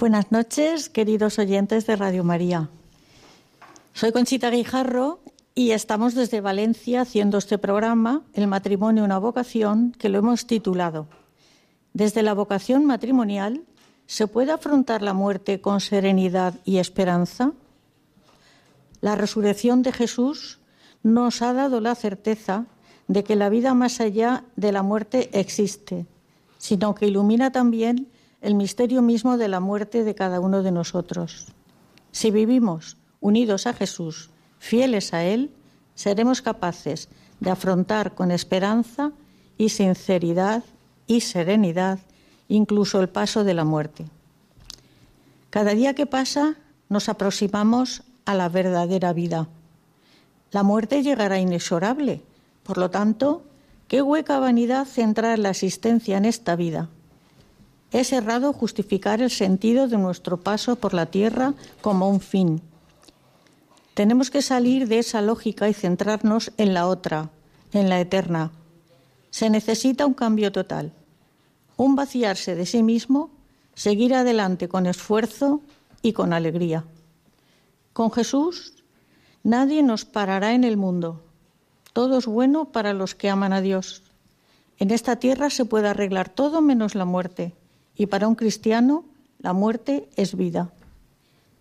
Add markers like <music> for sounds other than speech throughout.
Buenas noches, queridos oyentes de Radio María. Soy Conchita Guijarro y estamos desde Valencia haciendo este programa, El matrimonio, una vocación, que lo hemos titulado Desde la vocación matrimonial, ¿se puede afrontar la muerte con serenidad y esperanza? La resurrección de Jesús nos ha dado la certeza de que la vida más allá de la muerte existe, sino que ilumina también el misterio mismo de la muerte de cada uno de nosotros. Si vivimos unidos a Jesús, fieles a Él, seremos capaces de afrontar con esperanza y sinceridad y serenidad incluso el paso de la muerte. Cada día que pasa nos aproximamos a la verdadera vida. La muerte llegará inexorable, por lo tanto, qué hueca vanidad centrar la existencia en esta vida es errado justificar el sentido de nuestro paso por la tierra como un fin. Tenemos que salir de esa lógica y centrarnos en la otra, en la eterna. Se necesita un cambio total, un vaciarse de sí mismo, seguir adelante con esfuerzo y con alegría. Con Jesús nadie nos parará en el mundo. Todo es bueno para los que aman a Dios. En esta tierra se puede arreglar todo menos la muerte y para un cristiano, la muerte es vida.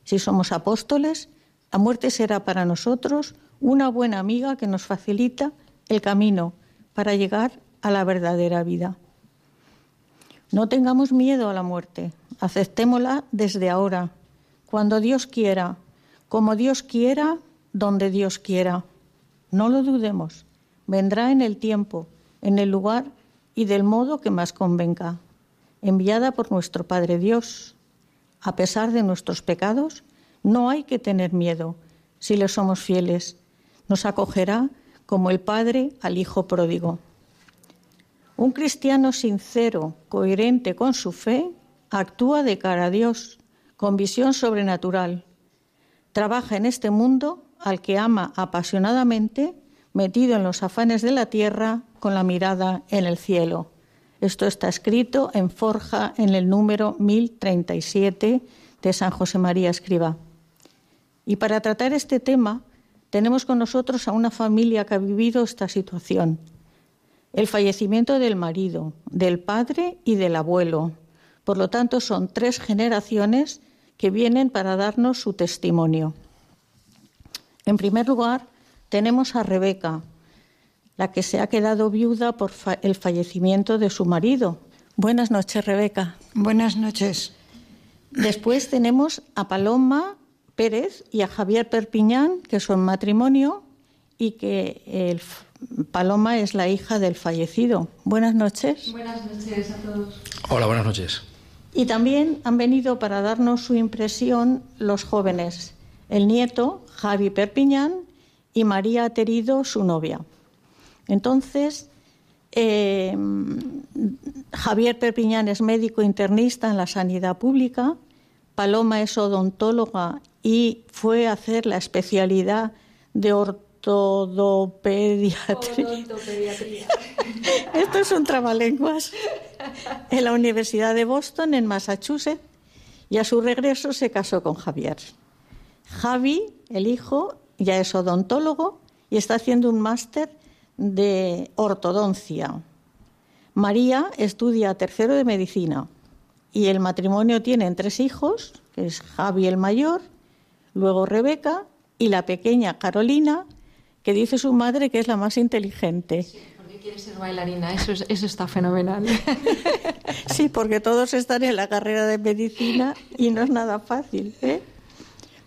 Si somos apóstoles, la muerte será para nosotros una buena amiga que nos facilita el camino para llegar a la verdadera vida. No tengamos miedo a la muerte, aceptémosla desde ahora, cuando Dios quiera, como Dios quiera, donde Dios quiera. No lo dudemos, vendrá en el tiempo, en el lugar y del modo que más convenga enviada por nuestro Padre Dios. A pesar de nuestros pecados, no hay que tener miedo si le somos fieles. Nos acogerá como el Padre al Hijo pródigo. Un cristiano sincero, coherente con su fe, actúa de cara a Dios, con visión sobrenatural. Trabaja en este mundo al que ama apasionadamente, metido en los afanes de la tierra, con la mirada en el cielo. Esto está escrito en Forja en el número 1037 de San José María Escriba. Y para tratar este tema tenemos con nosotros a una familia que ha vivido esta situación. El fallecimiento del marido, del padre y del abuelo. Por lo tanto, son tres generaciones que vienen para darnos su testimonio. En primer lugar, tenemos a Rebeca, la que se ha quedado viuda por el fallecimiento de su marido. Buenas noches, Rebeca. Buenas noches. Después tenemos a Paloma Pérez y a Javier Perpiñán, que son matrimonio y que el, Paloma es la hija del fallecido. Buenas noches. Buenas noches a todos. Hola, buenas noches. Y también han venido para darnos su impresión los jóvenes, el nieto, Javi Perpiñán, y María Terido, su novia. Entonces, eh, Javier Perpiñán es médico internista en la sanidad pública, Paloma es odontóloga y fue a hacer la especialidad de ortodopediatría. <laughs> Esto es un trabalenguas. En la Universidad de Boston, en Massachusetts, y a su regreso se casó con Javier. Javi, el hijo, ya es odontólogo y está haciendo un máster de ortodoncia. María estudia tercero de medicina y el matrimonio tiene tres hijos, que es Javi el mayor, luego Rebeca y la pequeña Carolina, que dice su madre que es la más inteligente. Sí, porque quiere ser bailarina, eso, eso está fenomenal. <laughs> sí, porque todos están en la carrera de medicina y no es nada fácil. ¿eh?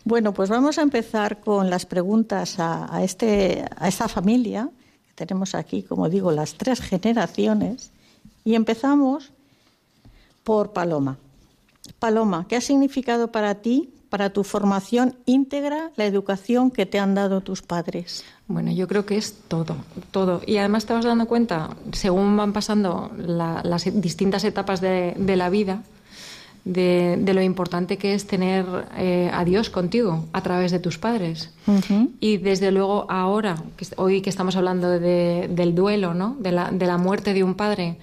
Bueno, pues vamos a empezar con las preguntas a, a, este, a esta familia, tenemos aquí, como digo, las tres generaciones, y empezamos por Paloma. Paloma, ¿qué ha significado para ti, para tu formación íntegra, la educación que te han dado tus padres? Bueno, yo creo que es todo, todo. Y además te vas dando cuenta, según van pasando la, las distintas etapas de la vida, de, de, lo importante que es tener eh, a Dios contigo a través de tus padres. Uh -huh. Y desde luego ahora, que hoy que estamos hablando de, del duelo, ¿no? de, la, de la muerte de un padre,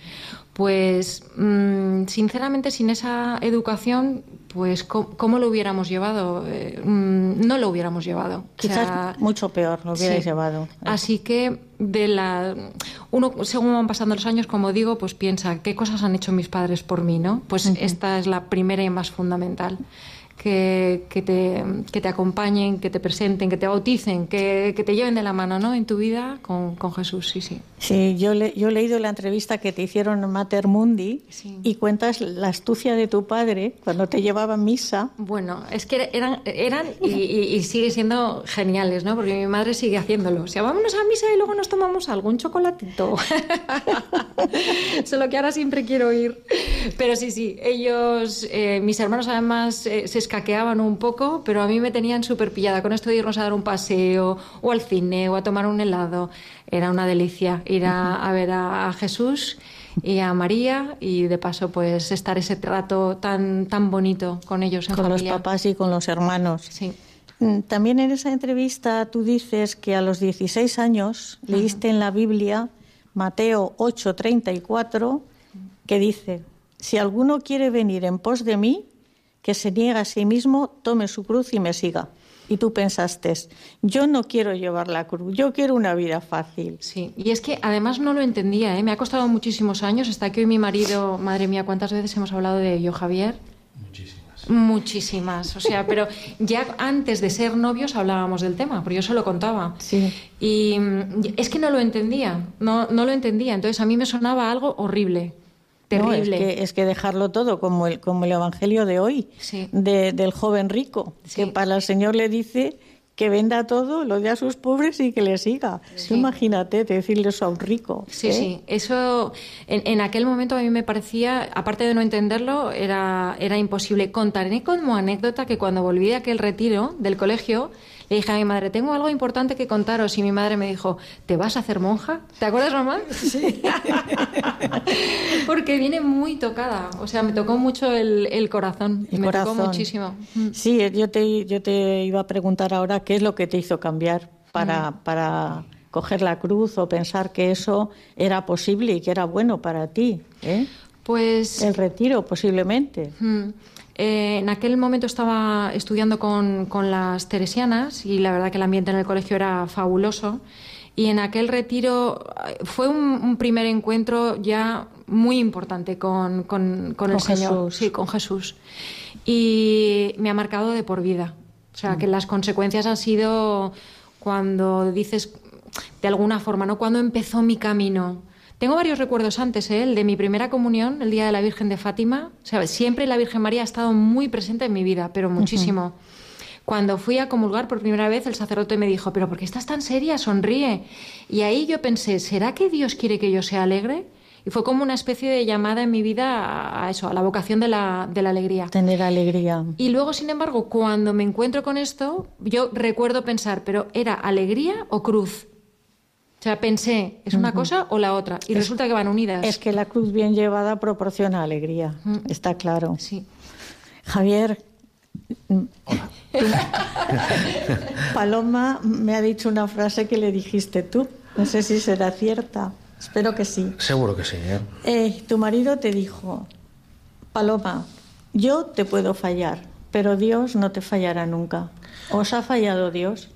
pues mmm, sinceramente sin esa educación, pues ¿cómo, cómo lo hubiéramos llevado? Eh, mmm, no lo hubiéramos llevado. Quizás o sea, mucho peor lo hubierais sí. llevado. Así que de la uno según van pasando los años, como digo, pues piensa qué cosas han hecho mis padres por mí, ¿no? Pues uh -huh. esta es la primera y más fundamental que, que, te, que, te, acompañen, que te presenten, que te bauticen, que, que te lleven de la mano ¿no? en tu vida con, con Jesús, sí, sí. Sí, yo, le, yo he leído la entrevista que te hicieron en Mater Mundi sí. y cuentas la astucia de tu padre cuando te llevaba a misa. Bueno, es que eran, eran y, y, y, sigue siendo geniales, ¿no? Porque mi madre sigue haciéndolo. O sea, vámonos a misa y luego nos tomamos algún chocolatito. <laughs> Solo que ahora siempre quiero ir. Pero sí, sí, ellos, eh, mis hermanos además eh, se escaqueaban un poco, pero a mí me tenían súper pillada con esto de irnos a dar un paseo o al cine o a tomar un helado. Era una delicia ir a, a ver a, a, Jesús y a María y de paso pues estar ese trato tan, tan bonito con ellos en con familia. los papás y con los hermanos. Sí. También en esa entrevista tú dices que a los 16 años Ajá. leíste en la Biblia Mateo 8:34 que dice, si alguno quiere venir en pos de mí, que se niega a sí mismo, tome su cruz y me siga. Y tú pensaste, yo no quiero llevar la cruz, yo quiero una vida fácil. Sí, y es que además no lo entendía, ¿eh? me ha costado muchísimos años, hasta que hoy mi marido, madre mía, ¿cuántas veces hemos hablado de ello, Javier? Muchísimas. Muchísimas, o sea, pero ya antes de ser novios hablábamos del tema, porque yo se lo contaba. Sí. Y es que no lo entendía, no, no lo entendía, entonces a mí me sonaba algo horrible. Terrible. No, es, que, es que dejarlo todo, como el, como el Evangelio de hoy, sí. de, del joven rico, sí. que para el Señor le dice que venda todo, lo dé a sus pobres y que le siga. Sí. Imagínate decirle eso a un rico. Sí, ¿eh? sí. Eso en, en, aquel momento a mí me parecía, aparte de no entenderlo, era, era imposible. Contaré como anécdota que cuando volví de aquel retiro del colegio, le dije a mi madre, tengo algo importante que contaros. Y mi madre me dijo, ¿te vas a hacer monja? ¿Te acuerdas, mamá? Sí. <laughs> Porque viene muy tocada. O sea, me tocó mucho el, el corazón. El me corazón. tocó muchísimo. Sí, yo te, yo te iba a preguntar ahora qué es lo que te hizo cambiar para, mm. para coger la cruz o pensar que eso era posible y que era bueno para ti. ¿eh? Pues. El retiro, posiblemente. Mm. Eh, en aquel momento estaba estudiando con, con, las teresianas y la verdad que el ambiente en el colegio era fabuloso. Y en aquel retiro fue un, un primer encuentro ya muy importante con, con, con el Señor. Jesús. Sí, con Jesús. Y me ha marcado de por vida. O sea, que las consecuencias han sido cuando dices, de alguna forma, ¿no? Cuando empezó mi camino tengo varios recuerdos antes, ¿eh? el de mi primera comunión, el día de la Virgen de Fátima. O sea, siempre la Virgen María ha estado muy presente en mi vida, pero muchísimo. Uh -huh. Cuando fui a comulgar por primera vez, el sacerdote me dijo, pero ¿por qué estás tan seria? Sonríe. Y ahí yo pensé, ¿será que Dios quiere que yo sea alegre? Y fue como una especie de llamada en mi vida a eso, a la vocación de la, de la alegría. Tener alegría. Y luego, sin embargo, cuando me encuentro con esto, yo recuerdo pensar, ¿pero era alegría o cruz? O sea, pensé, ¿es una uh -huh. cosa o la otra? Y es, resulta que van unidas. Es que la cruz bien llevada proporciona alegría, uh -huh. está claro. Sí. Javier, Hola. <laughs> Paloma me ha dicho una frase que le dijiste tú. No sé si será cierta. Espero que sí. Seguro que sí. ¿eh? Eh, tu marido te dijo, Paloma, yo te puedo fallar, pero Dios no te fallará nunca. ¿Os ha fallado Dios?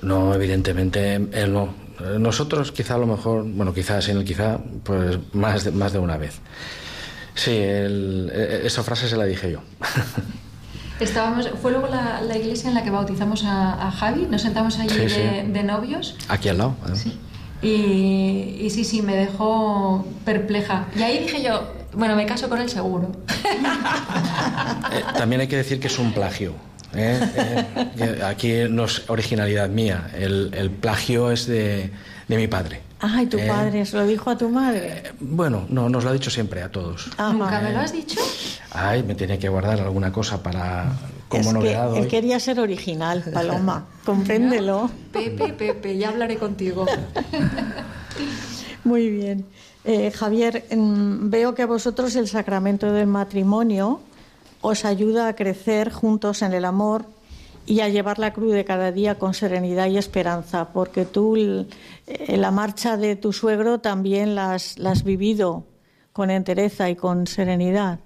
No, evidentemente él no. Nosotros quizá a lo mejor, bueno, quizás en el quizá, pues más de, más de una vez. Sí, el, e, esa frase se la dije yo. <laughs> Estábamos, fue luego la, la, iglesia en la que bautizamos a, a Javi, nos sentamos allí Sí, sí. de, de novios. Aquí al lado. ¿eh? Sí. Y, y sí, sí, me dejó perpleja. Y ahí dije yo, bueno, me caso con él seguro. <laughs> Eh, también hay que decir que es un plagio. ¿Eh? Eh, aquí no es originalidad mía. El, el plagio es de, de mi padre. Ay, tu Eh, padre, ¿se lo dijo a tu madre? eh, bueno, no, nos lo ha dicho siempre a todos. Ajá. ¿Nunca me lo has dicho? Ay, me tiene que guardar alguna cosa para como es que él hoy. quería ser original, <laughs> Paloma. Compréndelo. Pepe, Pepe, ya hablaré contigo. Muy bien. Eh, Javier, mm, veo que a vosotros el sacramento del matrimonio os ayuda a crecer juntos en el amor y a llevar la cruz de cada día con serenidad y esperanza, porque tú eh, la marcha de tu suegro también la has, la has vivido con entereza y con serenidad.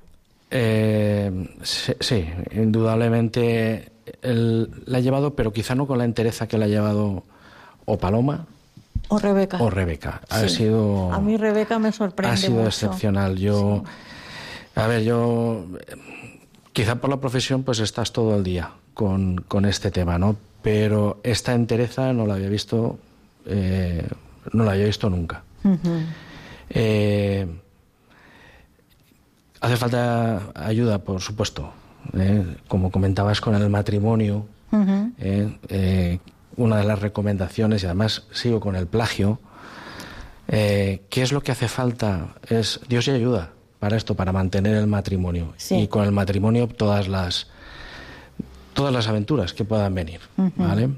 Eh, sí, sí, indudablemente él la ha llevado, pero quizá no con la entereza que la ha llevado o Paloma ¿O Rebeca? o Rebeca. Ha Sí. sido A mí Rebeca me sorprende ha sido mucho. excepcional. Yo, a ver, yo quizá por la profesión pues estás todo el día con, con este tema, ¿no? Pero esta entereza no la había visto, eh, no la había visto nunca. Eh, hace falta ayuda, por supuesto. ¿eh? Como comentabas con el matrimonio. ¿eh? Una de las recomendaciones, y además sigo con el plagio, ¿qué es lo que hace falta? Es Dios y ayuda para esto, para mantener el matrimonio. Sí. Y con el matrimonio todas las todas las aventuras que puedan venir. ¿vale?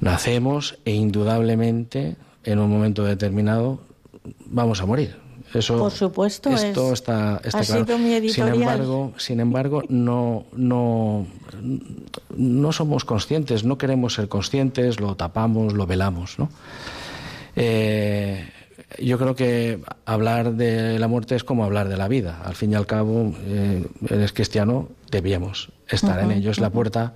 Nacemos e indudablemente en un momento determinado vamos a morir. Eso, Por supuesto, esto es- está, está ha claro. sido mi Sin embargo, sin embargo, no, no, no somos conscientes, no queremos ser conscientes, lo tapamos, lo velamos, ¿no? Eh, yo creo que hablar de la muerte es como hablar de la vida. Al fin y al cabo, eh, eres cristiano, debíamos estar en ello. Es la puerta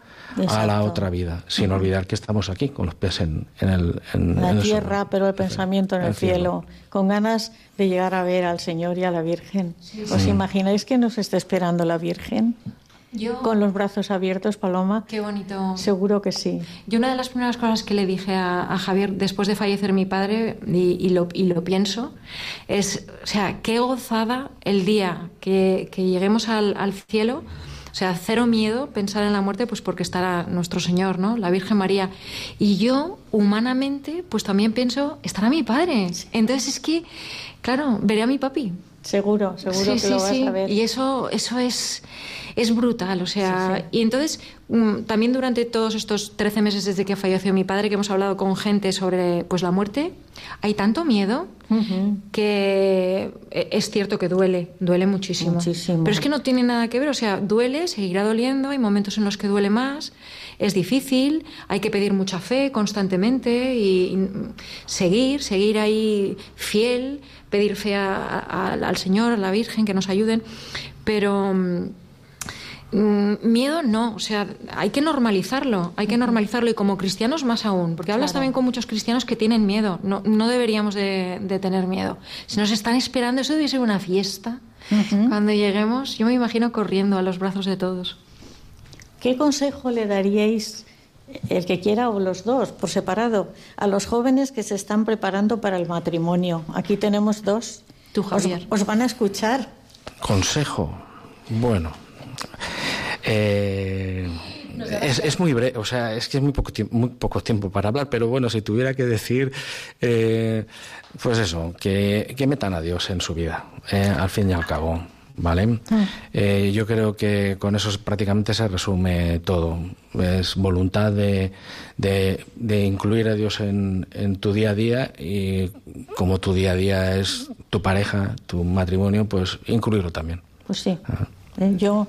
a la otra vida, sin olvidar que estamos aquí, con los pies en, en el en, la en el tierra, pero el pensamiento en el cielo, con ganas de llegar a ver al Señor y a la Virgen. ¿Os imagináis que nos está esperando la Virgen? Yo, Con los brazos abiertos, Paloma. qué bonito. Seguro que sí. Yo una de las primeras cosas que le dije a, a Javier después de fallecer mi padre, y, y lo, y lo pienso, es, o sea, qué gozada el día que, que lleguemos al, al cielo. O sea, cero miedo pensar en la muerte, pues porque estará nuestro Señor, ¿no? La Virgen María. Y yo, humanamente, pues también pienso, estará mi padre. Entonces es que, claro, veré a mi papi. Seguro, seguro Sí, que sí, lo vas sí. a ver. Y eso, eso es, es brutal. O sea, y entonces, mm, también durante todos estos 13 meses desde que falleció mi padre, que hemos hablado con gente sobre pues la muerte, hay tanto miedo que eh, es cierto que duele, duele muchísimo. Muchísimo. Pero es que no tiene nada que ver, o sea, duele, seguirá doliendo, hay momentos en los que duele más, es difícil, hay que pedir mucha fe constantemente y, y, mm, seguir, seguir ahí fiel, pedir fe a- a- al Señor, a la Virgen, que nos ayuden, pero... mm, Miedo no, o sea, hay que normalizarlo, hay que normalizarlo y como cristianos más aún, porque hablas Claro. también con muchos cristianos que tienen miedo, no, no deberíamos de, de tener miedo. Si nos están esperando, eso debe ser una fiesta. Cuando lleguemos, yo me imagino corriendo a los brazos de todos. ¿Qué consejo le daríais, el que quiera o los dos, por separado, a los jóvenes que se están preparando para el matrimonio? Aquí tenemos dos. Tú, os van a escuchar. Consejo. Bueno. Eh, es, es muy breve, o sea, es que es muy poco, tiempo, muy poco tiempo para hablar, pero bueno, si tuviera que decir, eh, pues eso, que, que metan a Dios en su vida, eh, al fin y al cabo. ¿Vale? Eh, yo creo que con eso prácticamente se resume todo. Es voluntad de, de, de incluir a Dios en, en tu día a día y como tu día a día es tu pareja, tu matrimonio, pues incluirlo también. Pues sí. Ah. ¿Eh? Yo,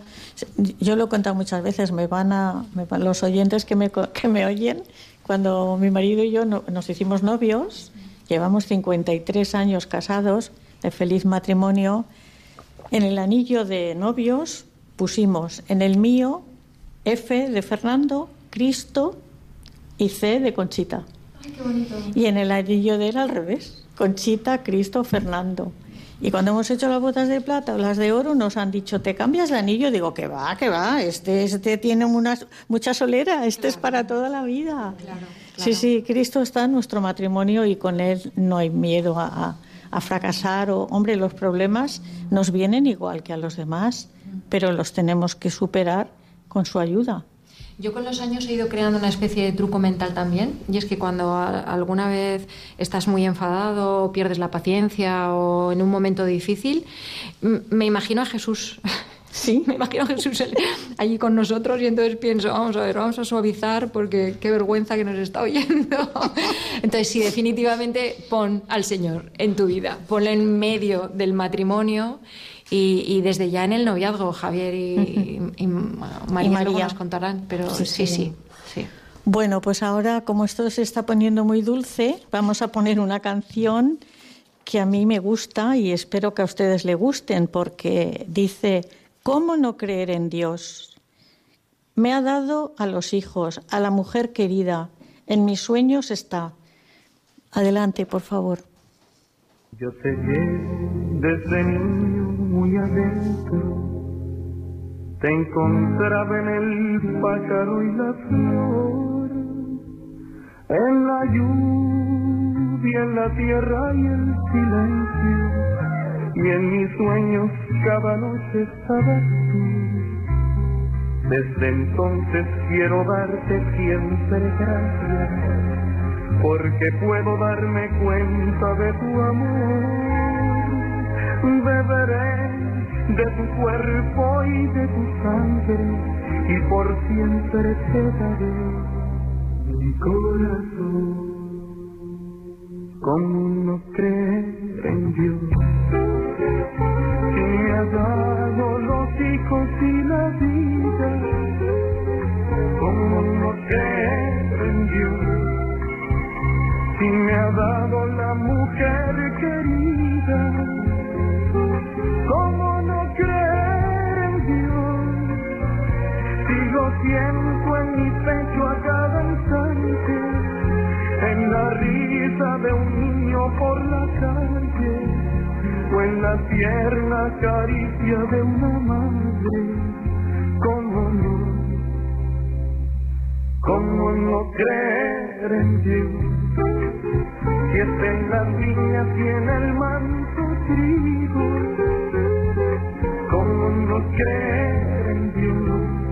yo lo he contado muchas veces, me van a, los oyentes que me, que me oyen, cuando mi marido y yo nos hicimos novios, llevamos 53 años casados, de feliz matrimonio, en el anillo de novios pusimos en el mío F de Fernando, Cristo y C de Conchita. Ay, qué bonito. Y en el anillo de él al revés, Conchita, Cristo, Fernando. Y cuando hemos hecho las botas de plata o las de oro, nos han dicho, ¿te cambias el anillo? Digo, que va, que va, este, este tiene mucha solera, este es para toda la vida. Sí, sí, Cristo está en nuestro matrimonio y con él no hay miedo a, a fracasar. O, hombre, los problemas nos vienen igual que a los demás, pero los tenemos que superar con su ayuda. Yo con los años he ido creando una especie de truco mental también, y es que cuando alguna vez estás muy enfadado, o pierdes la paciencia o en un momento difícil, me imagino a Jesús. <laughs> Sí, me imagino a Jesús allí con nosotros y entonces pienso, vamos a ver, vamos a suavizar porque qué vergüenza que nos está oyendo. <laughs> Entonces sí, definitivamente pon al Señor en tu vida, ponle en medio del matrimonio y, desde ya en el noviazgo, Javier y, María, nos contarán, pero sí, sí, sí, Bueno, pues ahora, como esto se está poniendo muy dulce, vamos a poner una canción que a mí me gusta y espero que a ustedes le gusten, porque dice, ¿cómo no creer en Dios? Me ha dado a los hijos, a la mujer querida, en mis sueños está. Adelante, por favor. Yo te desde adentro, te encontraba en el pájaro y la flor, en la lluvia, en la tierra y el silencio, y en mis sueños cada noche estabas tú. Desde entonces quiero darte siempre gracias, porque puedo darme cuenta de tu amor. Beberé de tu cuerpo y de tu sangre y por siempre te daré mi corazón. ¿Cómo no creer en Dios? Que me ha dado los hijos y la vida. ¿Cómo no creer en Dios? Si me ha dado la mujer querida lo siento en mi pecho a cada instante, en la risa de un niño por la calle, o en la tierna caricia de una madre. ¿Cómo no? ¿Cómo no creer en Dios? Si está en las niñas y en el manto trigo no creer en Dios.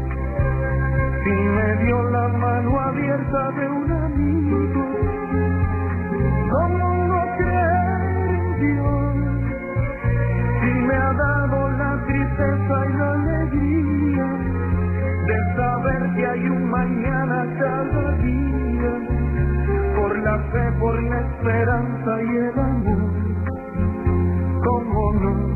Si me dio la mano abierta de un amigo, ¿cómo no creer en Dios? Si me ha dado la tristeza y la alegría de saber que hay un mañana cada día, por la fe, por la esperanza y el amor, ¿cómo no?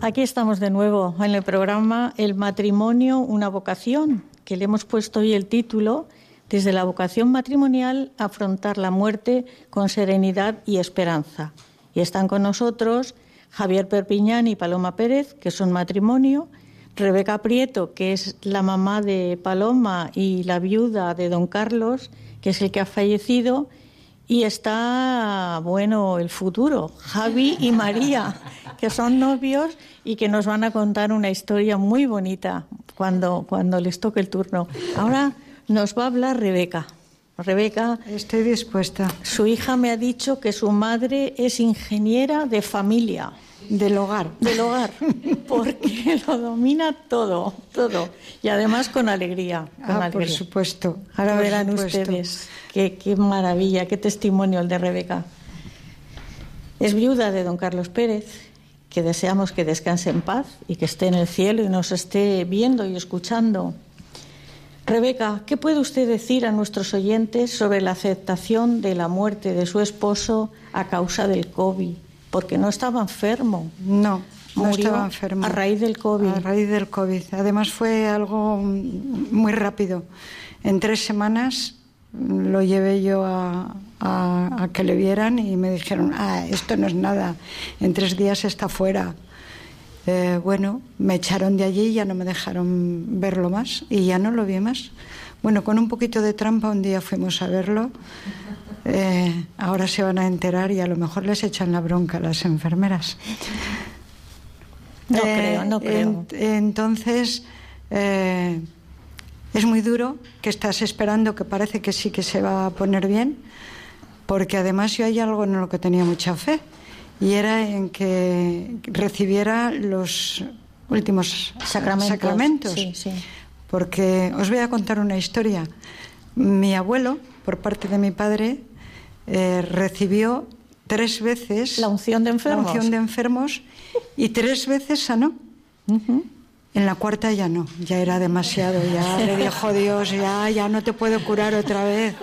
Aquí estamos de nuevo en el programa El matrimonio, una vocación, que le hemos puesto hoy el título desde la vocación matrimonial, afrontar la muerte con serenidad y esperanza. Y están con nosotros Javier Perpiñán y Paloma Pérez, que son matrimonio, Rebeca Prieto, que es la mamá de Paloma y la viuda de don Carlos, que es el que ha fallecido, y está, bueno, el futuro, Javi y María, que son novios y que nos van a contar una historia muy bonita cuando, cuando les toque el turno. Ahora nos va a hablar Rebeca. Rebeca. Estoy dispuesta. Su hija me ha dicho que su madre es ingeniera de familia. Del hogar. Del hogar, <laughs> porque lo domina todo, todo. Y además con alegría. ah, por supuesto. Ahora verán ustedes qué, qué maravilla, qué testimonio el de Rebeca. Es viuda de don Carlos Pérez, que deseamos que descanse en paz y que esté en el cielo y nos esté viendo y escuchando. Rebeca, ¿qué puede usted decir a nuestros oyentes sobre la aceptación de la muerte de su esposo a causa del COVID? Porque no estaba enfermo. No, no Murió estaba enfermo. a raíz del COVID. A raíz del COVID. Además fue algo muy rápido. En tres semanas lo llevé yo a, a- a que le vieran y me dijeron, ah, esto no es nada, en tres días está fuera. Eh, bueno, me echaron de allí y ya no me dejaron verlo más y ya no lo vi más. Bueno, con un poquito de trampa un día fuimos a verlo. Eh, ahora se van a enterar y a lo mejor les echan la bronca a las enfermeras. No Eh, creo, no creo. en- entonces, eh, es muy duro que estás esperando que parece que sí que se va a poner bien, porque además yo hay algo en lo que tenía mucha fe, y era en que recibiera los últimos Sacramentos. sacramentos. Sí, sí. Porque os voy a contar una historia. Mi abuelo, por parte de mi padre, eh, recibió tres veces La unción de enfermos. la unción de enfermos y tres veces sanó. Ujú. En la cuarta ya no, ya era demasiado, ya <laughs> le dijo Dios, ya, ya no te puedo curar otra vez.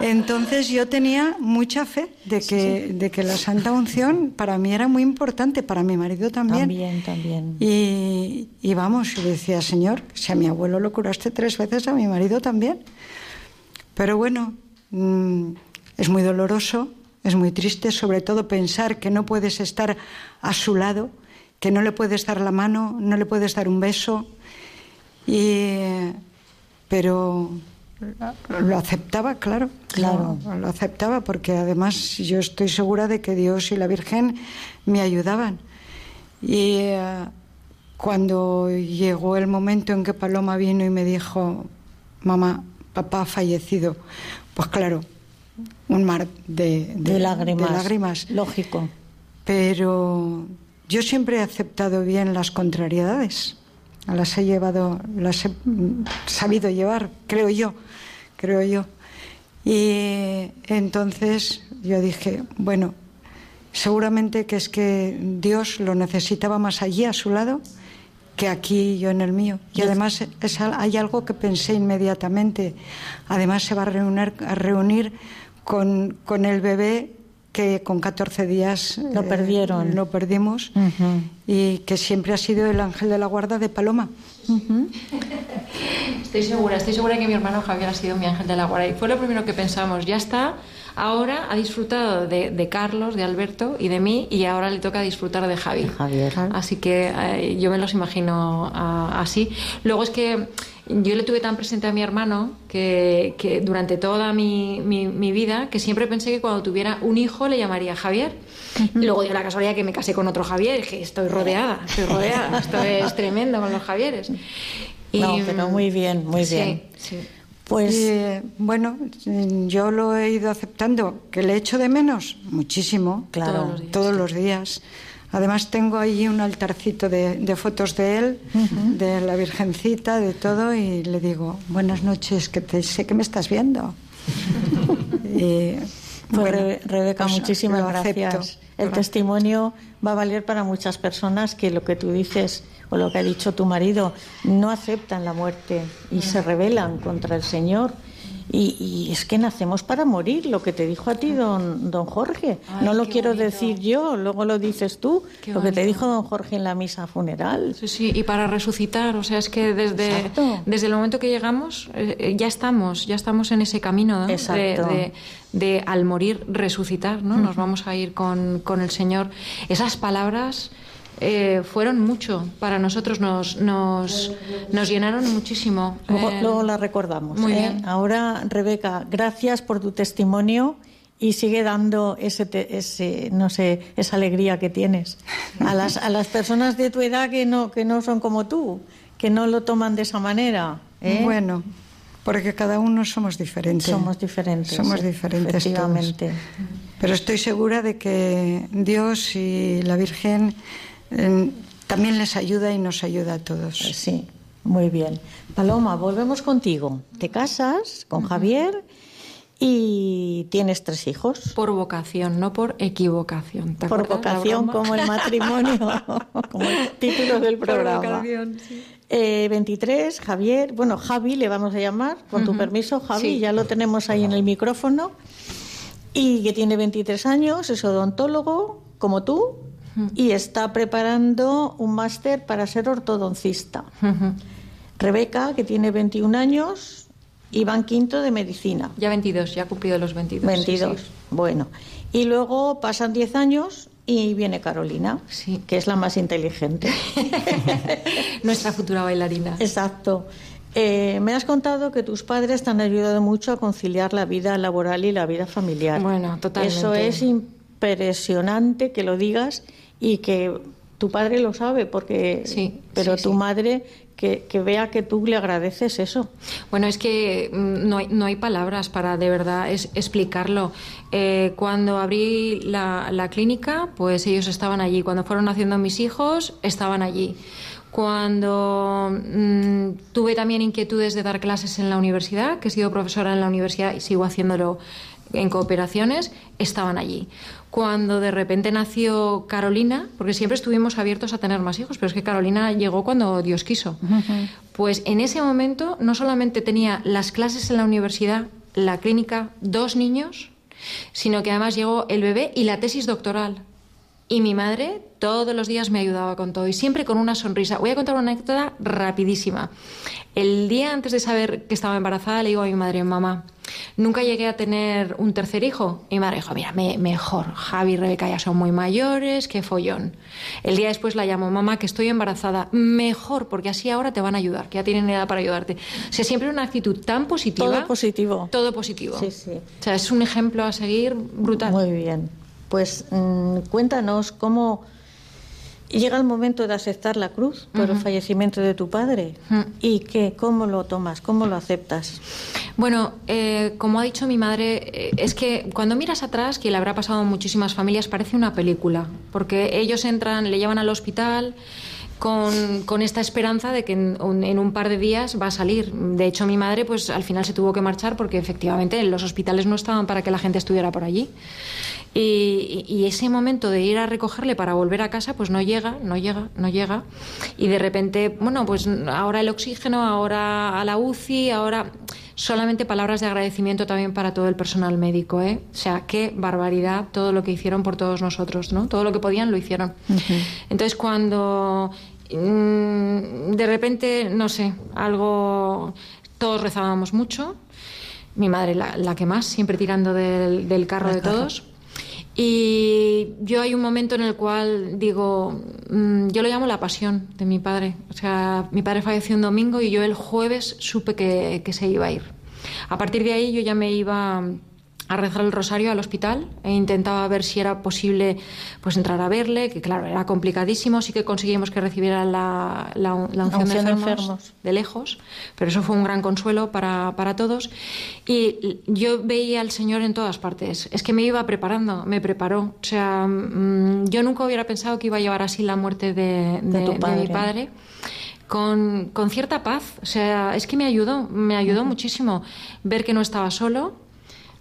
Entonces yo tenía mucha fe de que, de que la Santa Unción para mí era muy importante, para mi marido también. También, también. Y, y vamos, yo decía, Señor, si a mi abuelo lo curaste tres veces, a mi marido también. Pero bueno, mm, es muy doloroso, es muy triste, sobre todo pensar que no puedes estar a su lado, que no le puedes dar la mano, no le puedes dar un beso. Y, pero lo aceptaba, claro. Claro. Lo, lo aceptaba porque además yo estoy segura de que Dios y la Virgen me ayudaban. Y eh, cuando llegó el momento en que Paloma vino y me dijo, mamá, papá ha fallecido, pues claro, un mar de, De, lágrimas. de lágrimas. Lógico. Pero yo siempre he aceptado bien las contrariedades. Las he llevado, las he sabido llevar, creo yo, creo yo. Y entonces yo dije, bueno, seguramente que es que Dios lo necesitaba más allí a su lado que aquí yo en el mío. Y además es hay algo que pensé inmediatamente. Además se va a reunir, a reunir con, con el bebé que con 14 días Lo eh, perdieron. lo perdimos y que siempre ha sido el ángel de la guarda de Paloma. Estoy segura, estoy segura que mi hermano Javier ha sido mi ángel de la guarda. Y fue lo primero que pensamos. Ya está, ahora ha disfrutado de, de Carlos, de Alberto y de mí, y ahora le toca disfrutar de Javi. Javier. Así que eh, yo me los imagino ah, así. Luego es que yo le tuve tan presente a mi hermano que, que durante toda mi, mi- mi vida que siempre pensé que cuando tuviera un hijo le llamaría Javier. Y luego dio la casualidad que me casé con otro Javier y dije, estoy rodeada, estoy rodeada, <laughs> esto es tremendo con los Javieres. Y, No, pero muy bien, muy sí, bien. sí. Pues Y, eh, bueno, yo lo he ido aceptando. ¿Que le echo de menos? Muchísimo. Claro. Todos los días, Todos sí. los días. Además tengo ahí un altarcito de, de fotos de él, de la Virgencita, de todo, y le digo, buenas noches, que te, sé que me estás viendo. <laughs> y, Pues bueno, Rebeca, pues, muchísimas acepto. gracias. El testimonio va a valer para muchas personas que lo que tú dices o lo que ha dicho tu marido no aceptan la muerte y se rebelan contra el Señor. Y, y es que nacemos para morir, lo que te dijo a ti don, don Jorge. Ay, no lo quiero bonito. decir yo, luego lo dices tú, Qué lo que te dijo don Jorge en la misa funeral. Sí, sí, y para resucitar, o sea, es que desde, Exacto. desde el momento que llegamos eh, eh, ya estamos, ya estamos en ese camino ¿no? de, de- de al morir resucitar, ¿no? Nos vamos a ir con, con el Señor. Esas palabras eh, fueron mucho para nosotros, nos, nos, nos llenaron muchísimo. Luego, Eh, luego la recordamos. muy ¿eh? bien. Ahora, Rebeca, gracias por tu testimonio y sigue dando ese, ese, no sé, esa alegría que tienes a las, a las personas de tu edad que no, que no son como tú, que no lo toman de esa manera. ¿eh? Bueno, porque cada uno somos diferentes. somos diferentes. Somos sí, diferentes todos. Efectivamente. Pero estoy segura de que Dios y la Virgen eh, también les ayuda y nos ayuda a todos. Pues sí, muy bien. Paloma, volvemos contigo. Te casas con Javier y tienes tres hijos. Por vocación, no por equivocación. ¿Te Por vocación, como el matrimonio, <laughs> como el título del Por programa. vocación, sí. Eh, 23, Javier, bueno, Javi le vamos a llamar, con tu permiso, Javi, Sí. ya lo tenemos ahí en el micrófono. Y que tiene 23 años, es odontólogo, como tú, y está preparando un máster para ser ortodoncista. Ujú. Rebeca, que tiene 21 años, y va en quinto de medicina. Ya 22, ya ha cumplido los 22. sí, 22. sí. Bueno, y luego pasan 10 años y viene Carolina, Sí. que es la más inteligente. <laughs> Nuestra futura bailarina. Exacto. Eh, me has contado que tus padres te han ayudado mucho a conciliar la vida laboral y la vida familiar. Bueno, totalmente. Eso es impresionante que lo digas y que tu padre lo sabe, porque. Sí, pero sí, tu sí. madre que, que vea que tú le agradeces eso. Bueno, es que mm, no hay, no hay palabras para de verdad es, explicarlo. Eh, cuando abrí la, la clínica, pues ellos estaban allí. Cuando fueron naciendo mis hijos, estaban allí. Cuando mm, tuve también inquietudes de dar clases en la universidad, que he sido profesora en la universidad y sigo haciéndolo en cooperaciones, estaban allí. Cuando de repente nació Carolina, porque siempre estuvimos abiertos a tener más hijos, pero es que Carolina llegó cuando Dios quiso. Pues en ese momento no solamente tenía las clases en la universidad, la clínica, dos niños, sino que además llegó el bebé y la tesis doctoral. Y mi madre todos los días me ayudaba con todo y siempre con una sonrisa. Voy a contar una anécdota rapidísima. El día antes de saber que estaba embarazada le digo a mi madre, mamá, nunca llegué a tener un tercer hijo. Y mi madre dijo, mira, me- mejor, Javi y Rebeca ya son muy mayores, qué follón. El día después la llamo, mamá, que estoy embarazada. Mejor, porque así ahora te van a ayudar, que ya tienen edad para ayudarte. O sea, siempre una actitud tan positiva. Todo positivo. Todo positivo. Sí, sí. O sea, es un ejemplo a seguir brutal. Muy bien. Pues mm, cuéntanos cómo llega el momento de aceptar la cruz por el fallecimiento de tu padre y que cómo lo tomas, cómo lo aceptas. Bueno, eh, como ha dicho mi madre, eh, es que cuando miras atrás, que le habrá pasado a muchísimas familias, parece una película, porque ellos entran, le llevan al hospital con, con esta esperanza de que en, un- en un par de días va a salir. De hecho, mi madre, pues al final se tuvo que marchar porque efectivamente los hospitales no estaban para que la gente estuviera por allí. Y, y ese momento de ir a recogerle para volver a casa, pues no llega, no llega, no llega. Y de repente, bueno, pues ahora el oxígeno, ahora a la UCI, ahora solamente palabras de agradecimiento también para todo el personal médico, ¿eh? O sea, qué barbaridad todo lo que hicieron por todos nosotros, ¿no? Todo lo que podían lo hicieron. Entonces, cuando mm, de repente, no sé, algo, todos rezábamos mucho, mi madre la, la que más, siempre tirando del, del carro de todos. Y yo hay un momento en el cual digo, mm, yo lo llamo la pasión de mi padre. O sea, mi padre falleció un domingo y yo el jueves supe que, que se iba a ir. A partir de ahí yo ya me iba a rezar el rosario al hospital e intentaba ver si era posible pues entrar a verle, que claro, era complicadísimo, sí que conseguimos que recibiera la, la, la unción, de de enfermos, enfermos. de lejos, pero eso fue un gran consuelo para, para todos. Y yo veía al Señor en todas partes. Es que me iba preparando, me preparó. O sea, mm, yo nunca hubiera pensado que iba a llevar así la muerte de, De de padre. mi padre. Con, con cierta paz. O sea, es que me ayudó, me ayudó muchísimo ver que no estaba solo,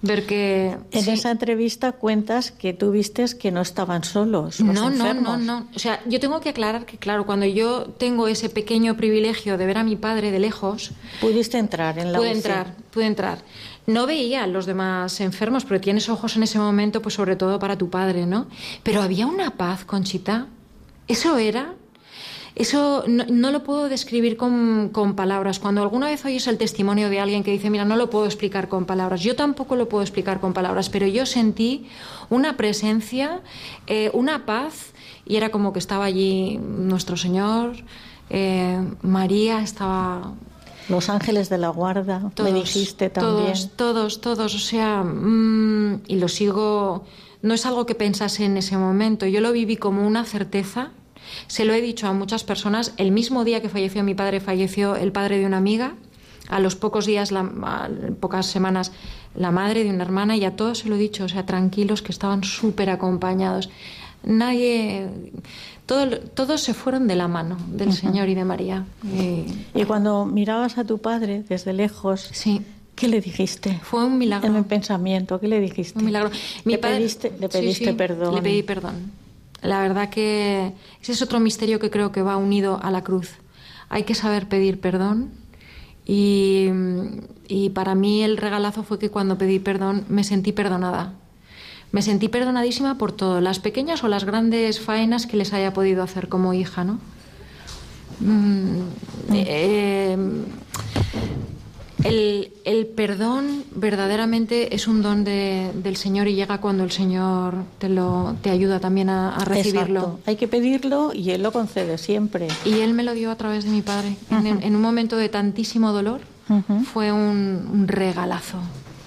ver que... En sí. esa entrevista cuentas que tú vistes que no estaban solos. los No, no, no, enfermos. no. O sea, yo tengo que aclarar que, claro, cuando yo tengo ese pequeño privilegio de ver a mi padre de lejos, Pudiste entrar en la pude UCI. entrar, pude entrar. No veía a los demás enfermos, pero tienes ojos en ese momento, pues sobre todo para tu padre, ¿no? Pero había una paz, Conchita. Eso era. Eso no, no lo puedo describir con, con palabras. Cuando alguna vez oyes el testimonio de alguien que dice, mira, no lo puedo explicar con palabras, yo tampoco lo puedo explicar con palabras, pero yo sentí una presencia, eh, una paz, y era como que estaba allí nuestro Señor, eh, María estaba Los ángeles de la guarda, todos, me dijiste también. Todos, todos, todos. O sea, mm, y lo sigo. No es algo que pensase en ese momento. Yo lo viví como una certeza. Se lo he dicho a muchas personas. El mismo día que falleció mi padre, falleció el padre de una amiga. A los pocos días, la, a pocas semanas, la madre de una hermana. Y a todos se lo he dicho. O sea, tranquilos, que estaban súper acompañados. Nadie. Todo, todos se fueron de la mano del Señor y de María. Y- Y cuando mirabas a tu padre desde lejos, sí. ¿Qué le dijiste? Fue un milagro. En el pensamiento, ¿qué le dijiste? Un milagro. le pediste, le Sí, pediste sí, perdón. Le pedí perdón. La verdad que ese es otro misterio que creo que va unido a la cruz. Hay que saber pedir perdón. Y, y para mí el regalazo fue que cuando pedí perdón me sentí perdonada. Me sentí perdonadísima por todo, las pequeñas o las grandes faenas que les haya podido hacer como hija, ¿no? Mm, eh, el, el perdón verdaderamente es un don de- del Señor y llega cuando el Señor te, lo, te ayuda también a, a recibirlo. Exacto. Hay que pedirlo y Él lo concede siempre. Y Él me lo dio a través de mi padre. En, en un momento de tantísimo dolor fue un, un regalazo,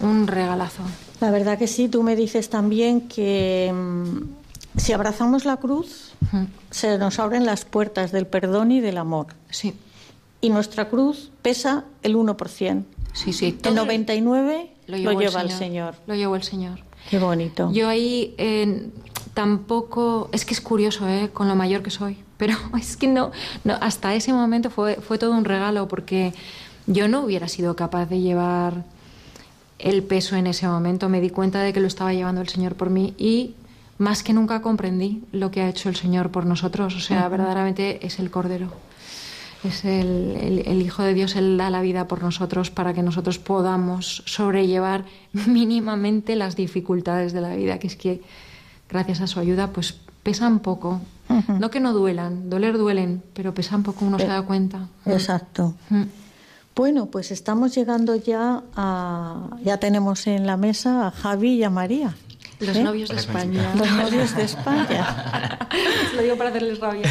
un regalazo. La verdad que sí, tú me dices también que mm, si abrazamos la cruz, se nos abren las puertas del perdón y del amor. Sí, Y nuestra cruz pesa el 1%. sí, sí. El todo 99 lo, llevó lleva el Señor. Lo llevó el Señor. Qué bonito. Yo ahí eh, tampoco, es que es curioso, ¿eh? con lo mayor que soy, <laughs> pero es que no, no hasta ese momento fue, fue todo un regalo porque yo no hubiera sido capaz de llevar el peso en ese momento. Me di cuenta de que lo estaba llevando el Señor por mí y más que nunca comprendí lo que ha hecho el Señor por nosotros. O sea, verdaderamente es el Cordero. Es el, el- el Hijo de Dios, Él da la vida por nosotros para que nosotros podamos sobrellevar <laughs> mínimamente las dificultades de la vida, que es que gracias a su ayuda pues pesan poco. No que no duelan, doler duelen, pero pesan poco, uno se da cuenta. Exacto. Mm. Bueno, pues estamos llegando ya a... Ya tenemos en la mesa a Javi y a María. Los ¿eh? novios de España. Los novios de España. Se <laughs> lo digo para hacerles rabia.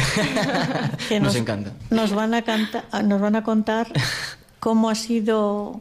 <laughs> que Nos encanta. Nos van a, canta- nos van a contar <laughs> cómo ha sido.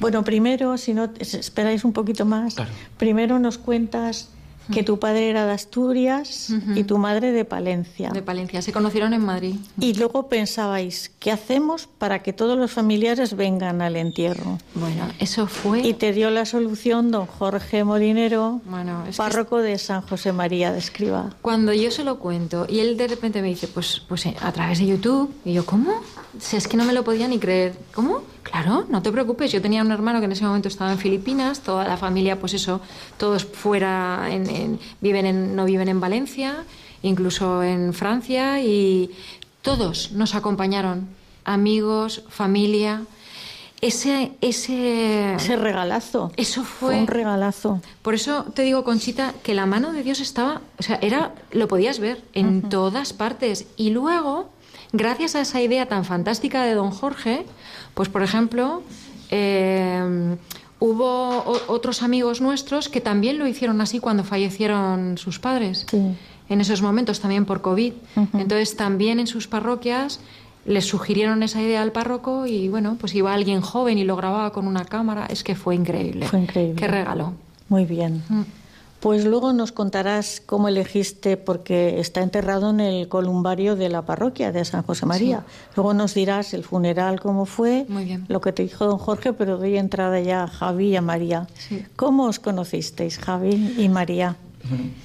Bueno, primero, si no es- esperáis un poquito más, Claro. primero nos cuentas que tu padre era de Asturias y tu madre de Palencia. De Palencia. Se conocieron en Madrid. Y luego pensabais, ¿qué hacemos para que todos los familiares vengan al entierro? Bueno, eso fue. Y te dio la solución don Jorge Molinero, Bueno, es párroco de San José María de Escriba. Cuando yo se lo cuento y él de repente me dice, pues, pues eh, a través de YouTube, y yo, ¿cómo? Si es que no me lo podía ni creer. ¿Cómo? Claro, no te preocupes. Yo tenía un hermano que en ese momento estaba en Filipinas, toda la familia, pues eso, todos fuera, en, en- viven en, no viven en Valencia, incluso en Francia, y todos nos acompañaron, amigos, familia. Ese, ese, Ese regalazo. eso fue, un regalazo. por eso te digo, Conchita, que la mano de Dios estaba, o sea, era, lo podías ver en todas partes. Y luego, gracias a esa idea tan fantástica de don Jorge, pues por ejemplo, eh, hubo otros amigos nuestros que también lo hicieron así cuando fallecieron sus padres. Sí. En esos momentos también por COVID. Entonces también en sus parroquias les sugirieron esa idea al párroco y bueno, pues iba alguien joven y lo grababa con una cámara. Es que fue increíble. Fue increíble. Qué regalo. Muy bien. Mm. Pues luego nos contarás cómo elegiste, porque está enterrado en el columbario de la parroquia de San José María. Luego nos dirás el funeral, cómo fue, Muy bien. lo que te dijo don Jorge, pero doy entrada ya a Javi y a María. Sí. ¿Cómo os conocisteis, Javi y María?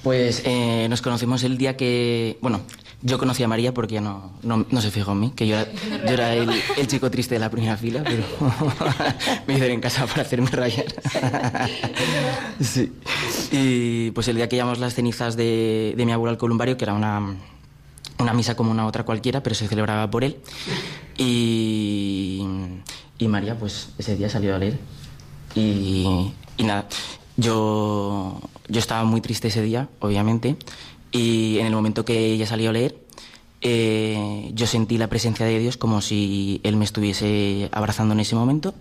Pues eh, nos conocimos el día que. Bueno, yo conocí a María porque ella no, no, no se fijó en mí, que yo era, yo era el, el chico triste de la primera fila, pero <laughs> me hicieron en casa para hacerme rayar. <laughs> sí. Y pues el día que llevamos las cenizas de, de mi abuelo al columbario, que era una, una misa como una otra cualquiera, pero se celebraba por él. Y, y María, pues ese día salió a leer. Y, y nada, yo, yo estaba muy triste ese día, obviamente, y en el momento que ella salió a leer, eh, yo sentí la presencia de Dios como si Él me estuviese abrazando en ese momento,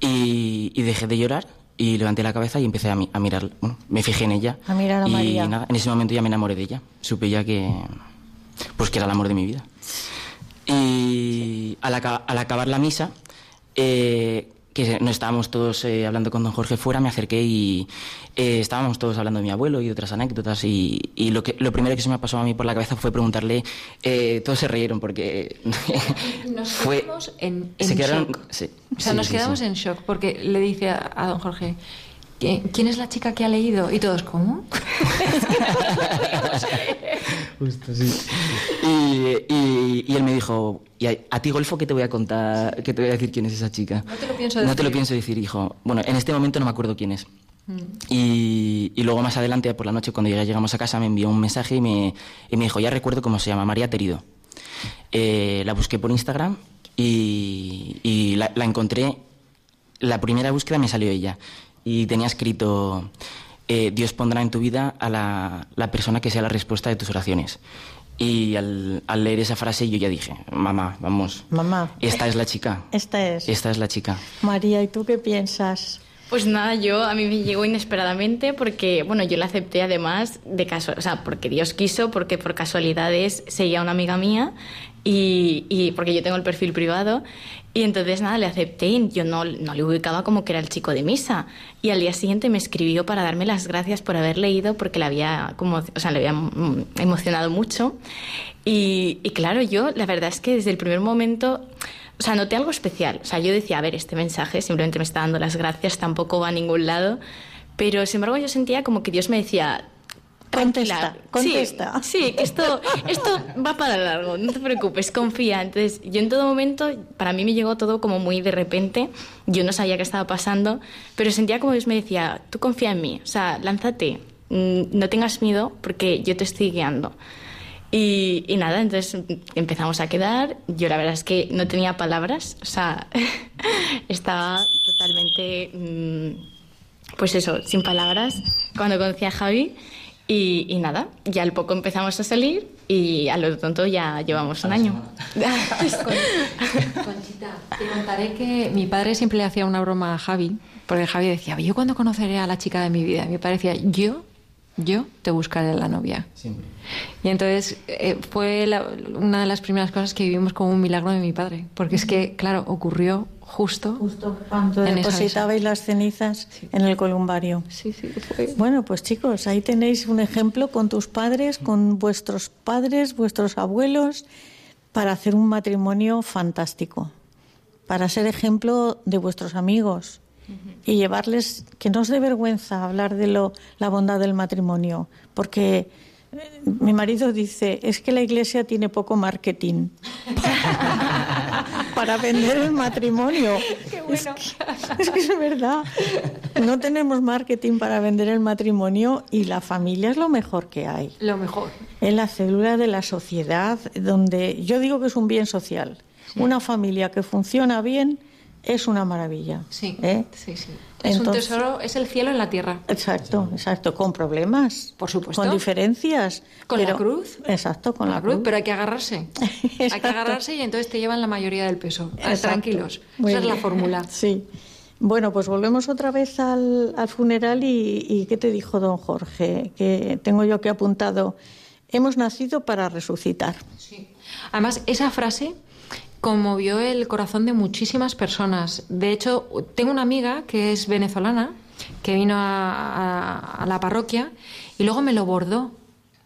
y, y dejé de llorar. Y levanté la cabeza y empecé a, mi- a mirar, bueno, me fijé en ella. A mirar a y María. nada, en ese momento ya me enamoré de ella. Supe ya que, pues que era el amor de mi vida. Y al, aca- al acabar la misa, eh, que no estábamos todos eh, hablando con don Jorge fuera, me acerqué y eh, estábamos todos hablando de mi abuelo y de otras anécdotas. Y, y lo, que, lo primero que se me pasó a mí por la cabeza fue preguntarle. eh, todos se rieron porque. <laughs> Nos fue, quedamos en, en se quedaron- shock. sí, o sea, sí, nos sí, quedamos en shock porque le dice a, a don Jorge, "¿Qui- ¿quién es la chica que ha leído? Y todos, ¿cómo? <laughs> Justo, sí. Y, y- y él me dijo, ¿y a, a ti, Golfo, qué te voy a contar? ¿Qué te voy a decir quién es esa chica? No te lo pienso No te decir. lo pienso decir, hijo. Bueno, en este momento no me acuerdo quién es. Mm. Y, y luego más adelante, por la noche, cuando ya llegamos a casa, me envió un mensaje y me, y me dijo, ya recuerdo cómo se llama, María Terido. Eh, la busqué por Instagram y, y la, la encontré. La primera búsqueda me salió ella y tenía escrito, eh, Dios pondrá en tu vida a la, la persona que sea la respuesta de tus oraciones. Y al, al leer esa frase yo ya dije, mamá, vamos, Mamá, esta es la chica, esta es. esta es la chica. María, ¿y tú qué piensas? Pues nada, yo a mí me llegó inesperadamente porque, bueno, yo la acepté además de caso, o sea, porque Dios quiso, porque por casualidades seguía una amiga mía y, y porque yo tengo el perfil privado y entonces nada, le acepté y yo no, no le ubicaba como que era el chico de misa y al día siguiente me escribió para darme las gracias por haber leído porque le había como, o sea, le había mm, emocionado mucho y, claro, yo la verdad es que desde el primer momento o sea, noté algo especial. O sea, yo decía, a ver, este mensaje simplemente me está dando las gracias, tampoco va a ningún lado. Pero, sin embargo, yo sentía como que Dios me decía... Contesta, "Tranquila, contesta". Sí, sí, que esto, esto va para largo, no te preocupes, confía. Entonces, yo en todo momento, para mí me llegó todo como muy de repente. Yo no sabía qué estaba pasando, pero sentía como Dios me decía, tú confía en mí, o sea, lánzate, no tengas miedo porque yo te estoy guiando. Y, y nada, entonces empezamos a quedar. Yo la verdad es que no tenía palabras, o sea, <laughs> estaba totalmente, mm, pues eso, sin palabras cuando conocí a Javi. Y, y nada, ya al poco empezamos a salir y a lo tonto ya llevamos un año. Conchita, te contaré que mi padre siempre le hacía una broma a Javi, porque Javi decía, ¿yo cuándo conoceré a la chica de mi vida? Y mi padre decía, yo, yo te buscaré la novia. Siempre. Y entonces eh, fue la- una de las primeras cosas que vivimos como un milagro de mi padre, porque es que, claro, ocurrió justo, Justo cuando en depositabais las cenizas en el columbario. Sí, sí, fue. Bueno, pues chicos, ahí tenéis un ejemplo con tus padres, con vuestros padres, vuestros abuelos, para hacer un matrimonio fantástico, para ser ejemplo de vuestros amigos y llevarles, que no os dé vergüenza hablar de lo, la bondad del matrimonio, porque eh, mi marido dice, es que la iglesia tiene poco marketing <laughs> <laughs> para vender el matrimonio. <laughs> Es que, <laughs> es que es verdad. No tenemos marketing para vender el matrimonio y la familia es lo mejor que hay. Lo mejor. Es la célula de la sociedad donde yo digo que es un bien social. Una familia que funciona bien es una maravilla. Sí, ¿eh? sí, sí. Es Entonces- un tesoro, es el cielo en la tierra. Exacto, exacto, con problemas, Por supuesto. con diferencias, Con la cruz. exacto, con, la cruz, pero hay que agarrarse. <laughs> hay que agarrarse y entonces te llevan la mayoría del peso. Ah, Exacto. Tranquilos. Muy Esa es la fórmula. <laughs> Sí. Bueno, pues volvemos otra vez al, al funeral y, y ¿qué te dijo don Jorge? Que tengo yo que apuntado. Hemos nacido para resucitar. Sí. Además, esa frase conmovió el corazón de muchísimas personas. De hecho, tengo una amiga que es venezolana que vino a, a- a la parroquia y luego me lo bordó.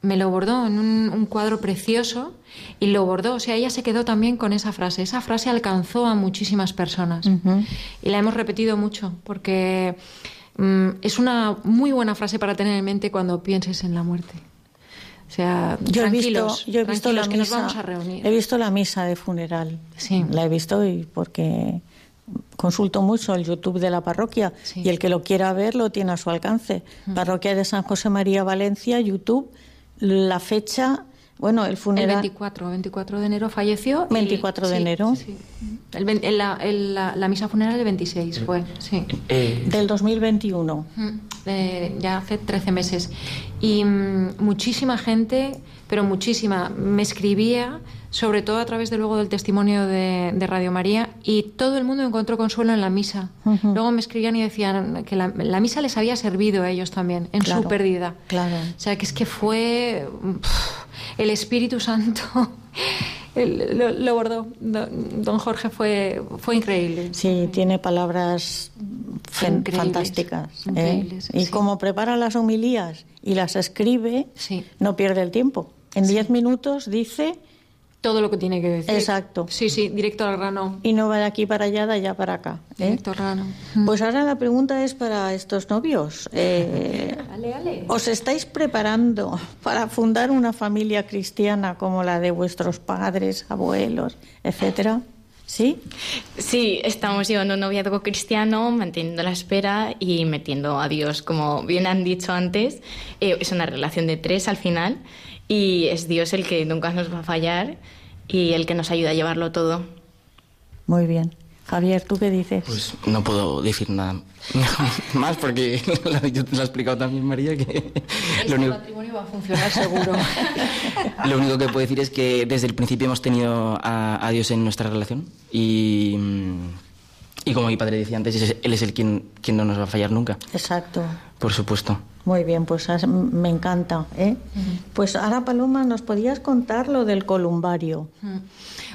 Me lo bordó en un, un cuadro precioso y lo bordó. O sea, ella se quedó también con esa frase. Esa frase alcanzó a muchísimas personas. Y la hemos repetido mucho porque mm, es una muy buena frase para tener en mente cuando pienses en la muerte. O sea, Yo he visto, yo he visto la tranquilos, que nos misa. vamos a reunir. He visto la misa de funeral. Sí. La he visto y porque consulto mucho el YouTube de la parroquia Sí. y el que lo quiera ver lo tiene a su alcance. Parroquia de San José María Valencia, YouTube, la fecha, bueno, el El funeral 24, 24 de enero falleció. y- 24 de sí, enero. sí. El el- la, el- la- la misa funeral del 26 fue, sí. Eh, del 2021. Mm, eh, ya hace 13 meses. Y mm, muchísima gente, pero muchísima, me escribía, sobre todo a través de luego del testimonio de, de Radio María, y todo el mundo encontró consuelo en la misa. Luego me escribían y decían que la, la misa les había servido a ellos también, en Claro, su pérdida. claro. O sea, que es que fue el Espíritu Santo. <laughs> el- lo, lo bordó. Don Jorge fue, fue increíble. Sí, tiene palabras Increíbles, fantásticas. ¿eh? increíbles, Y sí. como prepara las homilías y las escribe, Sí. no pierde el tiempo. En diez minutos dice todo lo que tiene que decir. Exacto. Sí, sí, directo al grano. Y no va de aquí para allá, de allá para acá. ¿eh? Directo al grano. Pues ahora la pregunta es para estos novios. <laughs> Eh, Ale, ale. ¿Os estáis preparando para fundar una familia cristiana como la de vuestros padres, abuelos, etcétera? ¿Sí? Sí, estamos llevando un noviazgo cristiano, manteniendo la espera y metiendo a Dios, como bien han dicho antes. eh, es una relación de tres al final y es Dios el que nunca nos va a fallar y el que nos ayuda a llevarlo todo. Muy bien. Javier, ¿tú qué dices? Pues no puedo decir nada <laughs> más porque <laughs> lo, lo ha explicado también María que <laughs> lo único, matrimonio va a funcionar seguro. lo único que puedo decir es que desde el principio hemos tenido a, a Dios en nuestra relación y, y como mi padre decía antes, es- Él es el quien, quien no nos va a fallar nunca, Exacto. por supuesto. Muy bien, pues me encanta. ¿eh? Pues ahora, Paloma, ¿nos podías contar lo del columbario?